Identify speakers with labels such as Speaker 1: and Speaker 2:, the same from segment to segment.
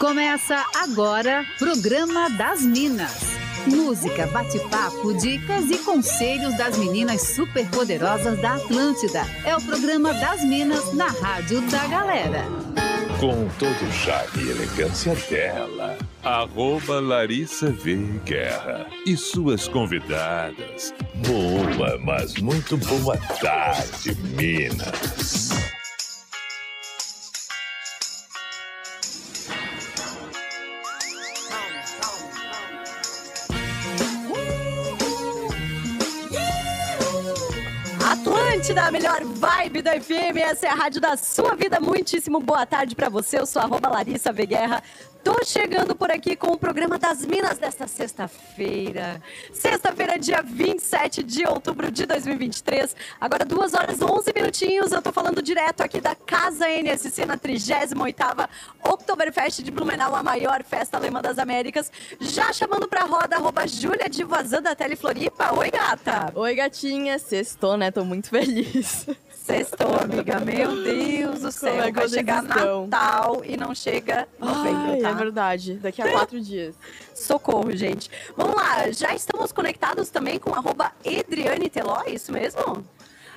Speaker 1: Começa agora, Programa das Minas. Música, bate-papo, dicas e conselhos das meninas superpoderosas da Atlântida. É o Programa das Minas na Rádio da Galera.
Speaker 2: Com todo o charme e elegância dela, arroba Larissa V. Guerra e suas convidadas. Boa, mas muito boa tarde, Minas.
Speaker 3: Atlântida, a melhor vibe da FM. Essa é a rádio da sua vida. Muitíssimo boa tarde para você. Eu sou arroba Larissa V. Tô chegando por aqui com o programa das Minas desta sexta-feira. Sexta-feira, dia 27 de outubro de 2023. Agora, 2 horas 11 minutinhos. Eu tô falando direto aqui da Casa NSC na 38ª Oktoberfest de Blumenau, a maior festa alemã das Américas. Já chamando pra roda, arroba Júlia de Vazan da Telefloripa. Oi, gata!
Speaker 4: Oi, gatinha. Sextou, né? Tô muito feliz.
Speaker 3: Sextou, amiga. Meu Deus do céu.
Speaker 4: Como é que
Speaker 3: Vai chegar
Speaker 4: estão?
Speaker 3: Natal e não chega novembro,
Speaker 4: Ai,
Speaker 3: tá?
Speaker 4: é verdade. Daqui a quatro dias.
Speaker 3: Socorro, gente. Vamos lá, já estamos conectados também com arroba Edriane Teló, é isso mesmo?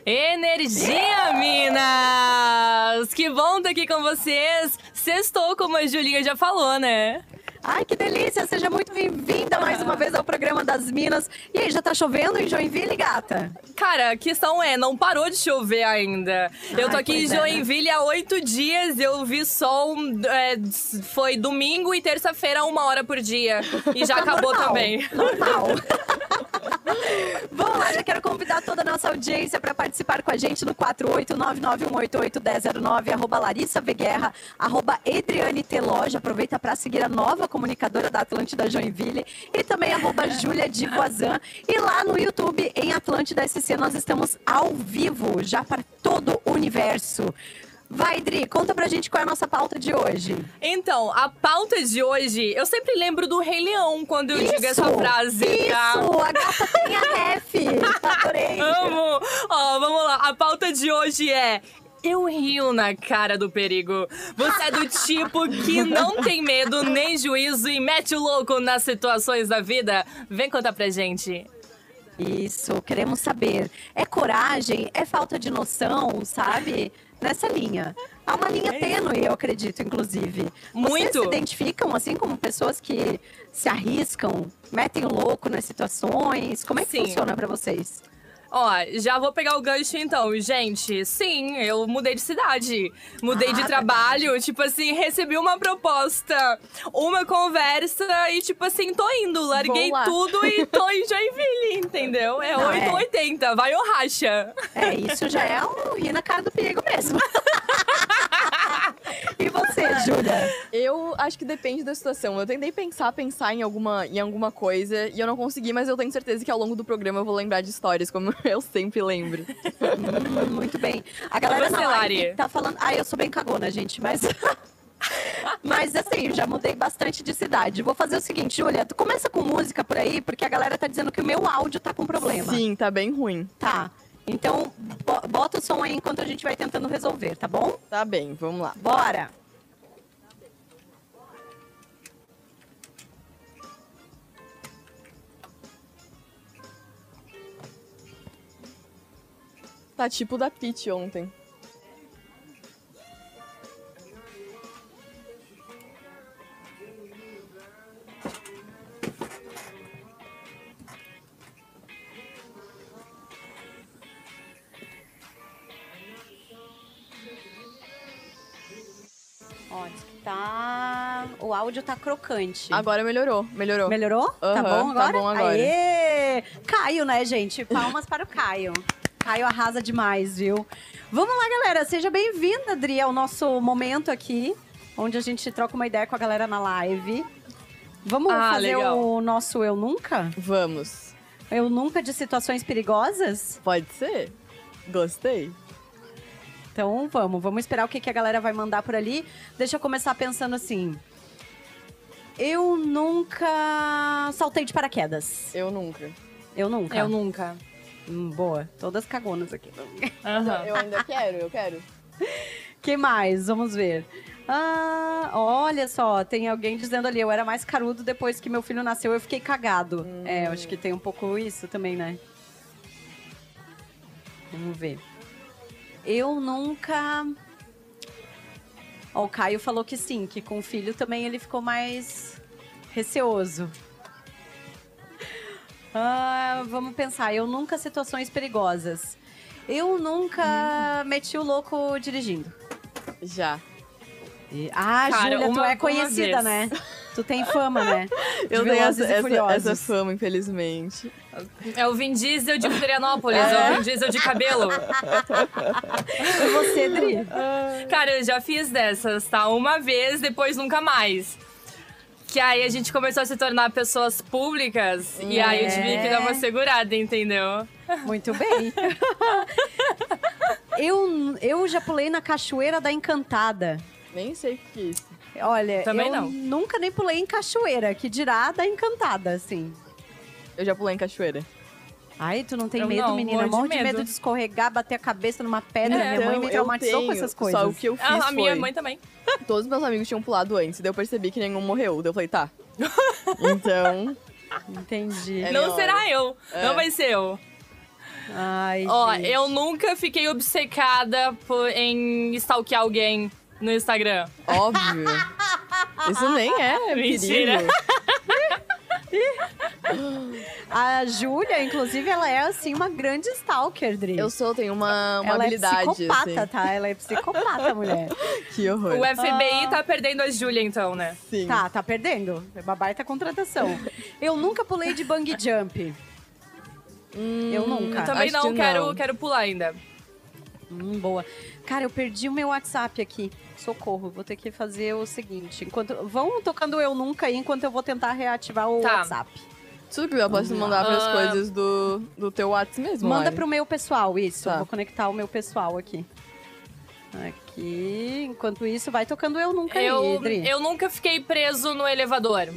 Speaker 5: Energia, Minas! Que bom estar aqui com vocês. Sextou, como a Julinha já falou, né?
Speaker 3: Ai, que delícia! Seja muito bem-vinda mais uma vez ao programa das Minas. E aí, já tá chovendo em Joinville, gata?
Speaker 5: Cara, a questão é, não parou de chover ainda. eu tô
Speaker 3: Ai,
Speaker 5: aqui em
Speaker 3: é, né?
Speaker 5: Joinville há oito dias, eu vi sol, é, foi domingo e terça-feira, uma hora por dia. E já acabou
Speaker 3: Normal,
Speaker 5: também.
Speaker 3: Normal. Vamos lá, já quero convidar toda a nossa audiência para participar com a gente no 48991881009, arroba Larissa Veguerra, arroba Edriane Teloja. Aproveita para seguir a nova comunicadora da Atlântida Joinville e também arroba Júlia de Voazan. E lá no YouTube, em Atlântida SC, nós estamos ao vivo, já para todo o universo. Vai, Dri, conta pra gente qual é a nossa pauta de hoje.
Speaker 5: Então, a pauta de hoje, eu sempre lembro do Rei Leão quando eu digo essa frase,
Speaker 3: isso,
Speaker 5: tá?
Speaker 3: a gata tem a ref. Adorei.
Speaker 5: Amo! Ó, vamos lá. A pauta de hoje é. Eu rio na cara do perigo. Você é do tipo que não tem medo nem juízo e mete o louco nas situações da vida? Vem contar pra gente.
Speaker 3: Isso, queremos saber. É coragem? É falta de noção, sabe? Nessa linha. Há uma linha tênue, eu acredito, inclusive. Vocês
Speaker 5: Muito.
Speaker 3: se identificam, assim, como pessoas que se arriscam, metem o louco nas situações? Como é que
Speaker 5: Sim.
Speaker 3: funciona pra vocês?
Speaker 5: Ó, já vou pegar o gancho então. Gente, sim, eu mudei de cidade. Mudei
Speaker 3: Ah,
Speaker 5: de trabalho. Tipo assim, recebi uma proposta, uma conversa e, tipo assim, tô indo. Larguei tudo e tô em Joinville, entendeu? É
Speaker 3: Não, é.
Speaker 5: 880, vai ou racha.
Speaker 3: É, isso já é um rir na cara do perigo mesmo. você, Júlia?
Speaker 4: Eu acho que depende da situação. Eu tentei pensar, pensar em alguma, em alguma coisa e eu não consegui, mas eu tenho certeza que ao longo do programa eu vou lembrar de histórias, como eu sempre lembro.
Speaker 3: Muito bem. A galera
Speaker 5: Você, Lari?
Speaker 3: tá falando... Ah, eu sou bem cagona, gente, mas... Mas assim, já mudei bastante de cidade. Vou fazer o seguinte, Júlia, tu começa com música por aí, porque a galera tá dizendo que o meu áudio tá com problema.
Speaker 4: Sim, tá bem ruim.
Speaker 3: Tá. Então, bo- bota o som aí enquanto a gente vai tentando resolver, tá bom?
Speaker 4: Tá bem, vamos lá.
Speaker 3: Bora!
Speaker 4: Tá tipo da Peach ontem.
Speaker 3: Ó, diz que tá... O áudio tá crocante.
Speaker 4: Agora melhorou, melhorou.
Speaker 3: Melhorou? tá
Speaker 4: Aham,
Speaker 3: bom
Speaker 4: tá
Speaker 3: agora?
Speaker 4: bom agora.
Speaker 3: Aê! Caio, né, gente? Palmas para o Caio. Caio arrasa demais, viu? Vamos lá, galera. Seja bem-vinda, Adri, ao nosso momento aqui, onde a gente troca uma ideia com a galera na live. Vamos
Speaker 5: Ah,
Speaker 3: fazer
Speaker 5: legal.
Speaker 3: o nosso Eu Nunca?
Speaker 4: Vamos.
Speaker 3: Eu Nunca de situações perigosas?
Speaker 4: Pode ser? Gostei.
Speaker 3: Então vamos, vamos esperar o que, que a galera vai mandar por ali. Deixa eu começar pensando assim. Eu nunca saltei de paraquedas.
Speaker 4: Eu nunca.
Speaker 3: Eu nunca.
Speaker 5: Eu nunca.
Speaker 3: Hum, boa. Todas cagonas aqui.
Speaker 5: Aham.
Speaker 4: Eu ainda quero, eu quero.
Speaker 3: que mais? Vamos ver. Ah, olha só, tem alguém dizendo ali, eu era mais carudo depois que meu filho nasceu, eu fiquei cagado. É, eu acho que tem um pouco isso também, né? Vamos ver. Eu nunca. Ó, o Caio falou que sim, que com o filho também ele ficou mais receoso. Ah, vamos pensar, eu nunca situações perigosas. Eu nunca meti o louco dirigindo.
Speaker 4: Já.
Speaker 3: E- Ah,
Speaker 5: Cara,
Speaker 3: Júlia, tu é conhecida,
Speaker 5: vez.
Speaker 3: né? Tu tem fama, né? De
Speaker 4: Eu tenho essa,
Speaker 3: e
Speaker 4: essa, essa fama, infelizmente.
Speaker 5: É o Vin Diesel de Florianópolis, é, o Vin Diesel de cabelo.
Speaker 3: E você, Dri?
Speaker 5: Cara, eu já fiz dessas, tá? Uma vez, depois nunca mais. Que aí a gente começou a se tornar pessoas públicas e aí eu tive que dar uma segurada, entendeu?
Speaker 3: Muito bem. eu, eu já pulei na Cachoeira da Encantada.
Speaker 4: Nem sei o que é isso.
Speaker 3: Olha,
Speaker 5: Também
Speaker 3: eu
Speaker 5: não.
Speaker 3: nunca nem pulei em cachoeira, que dirá da encantada, assim.
Speaker 4: Eu já pulei em cachoeira.
Speaker 3: Ai, tu não tem
Speaker 5: Eu
Speaker 3: medo,
Speaker 5: não,
Speaker 3: menina?
Speaker 5: morro de
Speaker 3: Morro de medo.
Speaker 5: medo.
Speaker 3: de escorregar, bater a cabeça numa pedra.
Speaker 5: É,
Speaker 3: Minha mãe me traumatizou
Speaker 4: eu
Speaker 3: com essas
Speaker 4: tenho,
Speaker 3: coisas.
Speaker 4: Só o que eu fiz
Speaker 5: Ah, a minha
Speaker 4: foi...
Speaker 5: mãe também.
Speaker 4: Todos os meus amigos tinham pulado antes, daí eu percebi que nenhum morreu. Daí eu falei, tá. Então,
Speaker 3: Entendi.
Speaker 4: É
Speaker 5: não será eu,
Speaker 4: É.
Speaker 5: não vai ser eu.
Speaker 3: Ai,
Speaker 5: Ó,
Speaker 3: gente.
Speaker 5: eu nunca fiquei obcecada por, em stalkear alguém no Instagram.
Speaker 4: óbvio. Isso nem é
Speaker 5: Mentira.
Speaker 3: A Júlia, inclusive, ela é, assim, uma grande stalker, Dri.
Speaker 4: Eu sou, tenho uma, uma
Speaker 3: ela
Speaker 4: habilidade,
Speaker 3: é psicopata,
Speaker 4: assim.
Speaker 3: tá? Ela é psicopata, mulher.
Speaker 4: Que horror.
Speaker 5: O FBI tá perdendo a Júlia, então, né?
Speaker 4: Sim.
Speaker 3: Tá, tá perdendo. É uma baita contratação. Eu nunca pulei de bang jump. eu nunca.
Speaker 5: Eu também
Speaker 4: acho
Speaker 5: não
Speaker 4: que
Speaker 5: quero,
Speaker 4: não.
Speaker 5: quero pular ainda.
Speaker 3: Hum, boa. Cara, eu perdi o meu WhatsApp aqui. Socorro, vou ter que fazer o seguinte. Enquanto vão tocando eu nunca aí, enquanto eu vou tentar reativar o
Speaker 5: Tá.
Speaker 3: WhatsApp.
Speaker 4: Tudo que eu posso mandar pras
Speaker 5: Ah.
Speaker 4: coisas do, do teu WhatsApp mesmo,
Speaker 3: Manda
Speaker 4: Lari.
Speaker 3: pro meu pessoal, isso.
Speaker 4: Tá.
Speaker 3: Vou conectar o meu pessoal aqui. Aqui. Enquanto isso, vai tocando eu nunca
Speaker 5: Eu, eu nunca fiquei preso no elevador.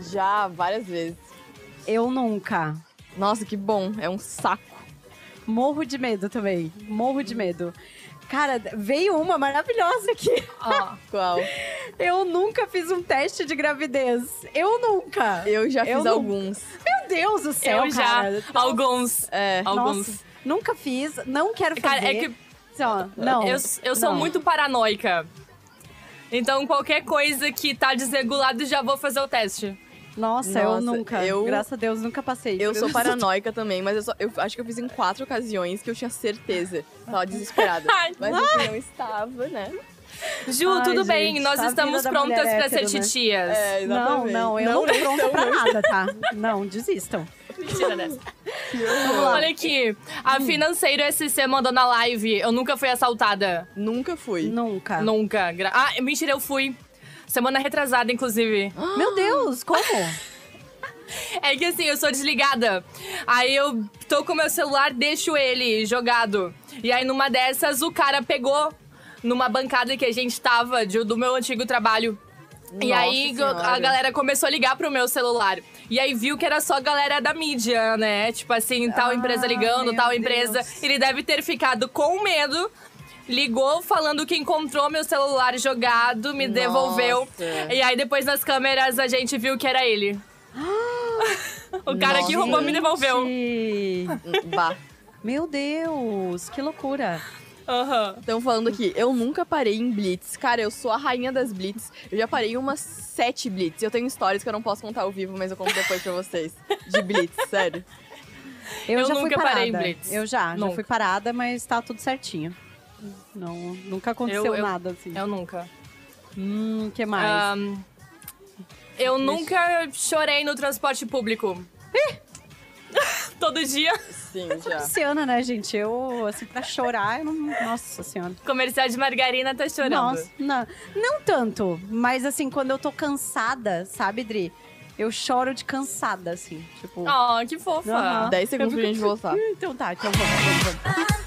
Speaker 4: Já, várias vezes.
Speaker 3: eu nunca.
Speaker 4: Nossa, que bom. É um saco.
Speaker 3: Morro de medo também. Morro de medo. Cara, veio uma maravilhosa aqui.
Speaker 5: Ó,
Speaker 4: Qual?
Speaker 3: Eu nunca fiz um teste de gravidez. Eu nunca.
Speaker 4: Eu já
Speaker 3: Eu
Speaker 4: fiz
Speaker 3: não-
Speaker 4: alguns.
Speaker 3: Meu Deus do céu,
Speaker 5: eu já.
Speaker 3: cara.
Speaker 5: Alguns.
Speaker 4: É.
Speaker 5: Alguns.
Speaker 3: Nossa, nunca fiz, não quero fazer.
Speaker 5: Cara, é que
Speaker 3: Só, não.
Speaker 5: eu, eu sou
Speaker 3: não.
Speaker 5: muito paranoica. Então, qualquer coisa que tá desregulado, já vou fazer o teste.
Speaker 3: Nossa, eu
Speaker 4: Nossa,
Speaker 3: nunca.
Speaker 4: eu-
Speaker 3: Graças a Deus, nunca passei.
Speaker 4: Eu sou paranoica também, mas eu, só- eu acho que eu fiz em quatro ocasiões que eu tinha certeza. Tava desesperada.
Speaker 5: Ai.
Speaker 4: Mas eu não estava, né?
Speaker 5: Ju,
Speaker 3: Ai,
Speaker 5: tudo
Speaker 3: gente,
Speaker 5: bem, nós
Speaker 3: a
Speaker 5: estamos prontas pra ser
Speaker 3: né?
Speaker 5: titias.
Speaker 4: É,
Speaker 3: Não, não, eu não, tô
Speaker 4: nem
Speaker 3: pronta pra
Speaker 4: ruim.
Speaker 3: nada, tá? Não, desistam.
Speaker 5: Mentira dessa. Olha aqui, a Financeiro SC mandou na live, eu nunca fui assaltada.
Speaker 4: Nunca fui.
Speaker 3: Nunca.
Speaker 5: Nunca. Gra- Ah, mentira, eu fui. Semana retrasada, inclusive.
Speaker 3: Meu Deus, como?
Speaker 5: É que assim, eu sou desligada. Aí eu tô com meu celular, deixo ele jogado. E aí numa dessas, o cara pegou numa bancada que a gente tava de- do meu antigo trabalho. e
Speaker 4: Nossa
Speaker 5: aí a
Speaker 4: Senhora.
Speaker 5: galera começou a ligar pro meu celular. E aí viu que era só a galera da mídia, né? Tipo assim, tal
Speaker 3: Ah,
Speaker 5: empresa ligando, tal empresa.
Speaker 3: Deus.
Speaker 5: Ele deve ter ficado com medo. Ligou falando que encontrou meu celular jogado, me
Speaker 4: Nossa.
Speaker 5: devolveu. E aí depois nas câmeras a gente viu que era ele. o cara que
Speaker 4: Nossa.
Speaker 5: roubou me devolveu.
Speaker 4: Bah.
Speaker 3: Meu Deus, que loucura.
Speaker 5: Aham.
Speaker 4: Estão falando aqui, eu nunca parei em blitz. Cara, eu sou a rainha das blitz. Eu já parei em umas sete blitz. Eu tenho histórias que eu não posso contar ao vivo, mas eu conto depois pra vocês. De blitz, sério.
Speaker 3: Eu,
Speaker 5: Eu
Speaker 3: já fui
Speaker 5: nunca
Speaker 3: parada.
Speaker 5: parei em blitz.
Speaker 3: Eu já, já
Speaker 5: Nunca.
Speaker 3: fui parada, mas tá tudo certinho. Não, nunca aconteceu
Speaker 5: Eu- eu-
Speaker 3: nada assim.
Speaker 5: Eu nunca.
Speaker 3: Hum, que mais?
Speaker 5: Ahn, eu nunca chorei no transporte público. Todo dia.
Speaker 4: Sim, já.
Speaker 3: Luciana, né, gente? Eu, assim, pra chorar, eu não... Nossa senhora.
Speaker 5: Comercial de margarina tá chorando.
Speaker 3: Nossa, não, não tanto. Mas, assim, quando eu tô cansada, sabe, Dri? Eu choro de cansada, assim. Tipo...
Speaker 5: Oh, que fofa.
Speaker 3: Aham.
Speaker 4: 10 segundos pra gente voltar.
Speaker 3: Então tá, então vamos, vamos, vamos.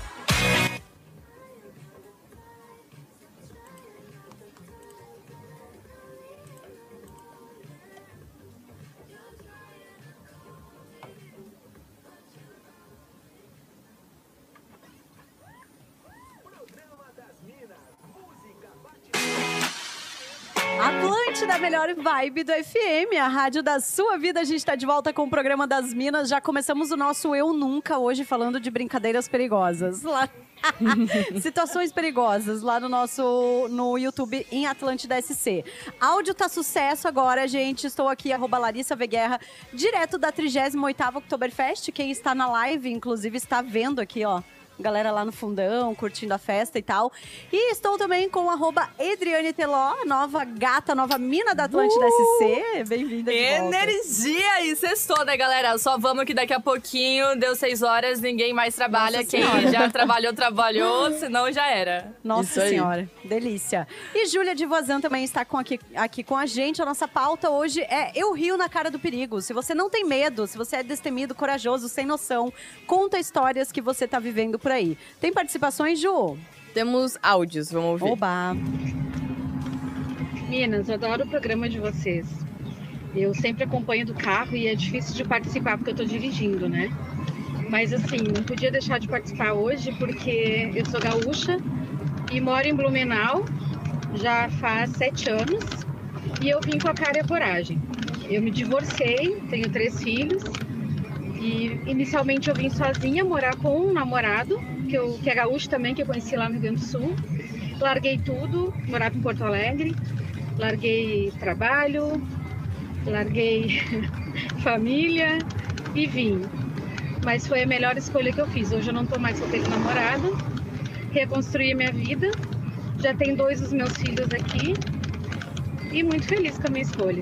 Speaker 3: Atlântida, melhor vibe do FM, a rádio da sua vida. A gente está de volta com o programa das Minas. Já começamos o nosso Eu Nunca hoje falando de brincadeiras perigosas. Lá... Situações perigosas lá no nosso no YouTube em Atlântida SC. Áudio tá sucesso agora, gente. Estou aqui, arroba Larissa Veguerra, direto da 38ª Oktoberfest. Quem está na live, inclusive, está vendo aqui, ó galera lá no fundão, curtindo a festa e tal. E estou também com arroba Adriane Teló, nova gata, nova mina da Atlântida uh! SC. Bem-vinda de
Speaker 5: Energia! E sextou, né, galera? Só vamos que daqui a pouquinho, deu seis horas, ninguém mais trabalha. Nossa Quem senhora. já trabalhou, trabalhou, senão já era.
Speaker 3: Nossa senhora, delícia. E Júlia de Vozan também está com aqui, aqui com a gente. A nossa pauta hoje é Eu Rio na Cara do Perigo. Se você não tem medo, se você é destemido, corajoso, sem noção, conta histórias que você está vivendo por aí. Tem participações, Ju?
Speaker 4: Temos áudios, vamos ouvir.
Speaker 3: Oba!
Speaker 6: Minas, eu adoro o programa de vocês. Eu sempre acompanho do carro e é difícil de participar porque eu tô dirigindo, né? Mas assim, não podia deixar de participar hoje porque eu sou gaúcha e moro em Blumenau já faz sete anos e eu vim com a cara e a coragem. Eu me divorciei, tenho três filhos e inicialmente eu vim sozinha morar com um namorado, que, eu, que é gaúcho também, que eu conheci lá no Rio Grande do Sul. Larguei tudo, morava em Porto Alegre, larguei trabalho, larguei família e vim. Mas foi a melhor escolha que eu fiz. Hoje eu não estou mais aquele namorado, reconstruí a minha vida, já tenho dois dos meus filhos aqui e muito feliz com a minha escolha.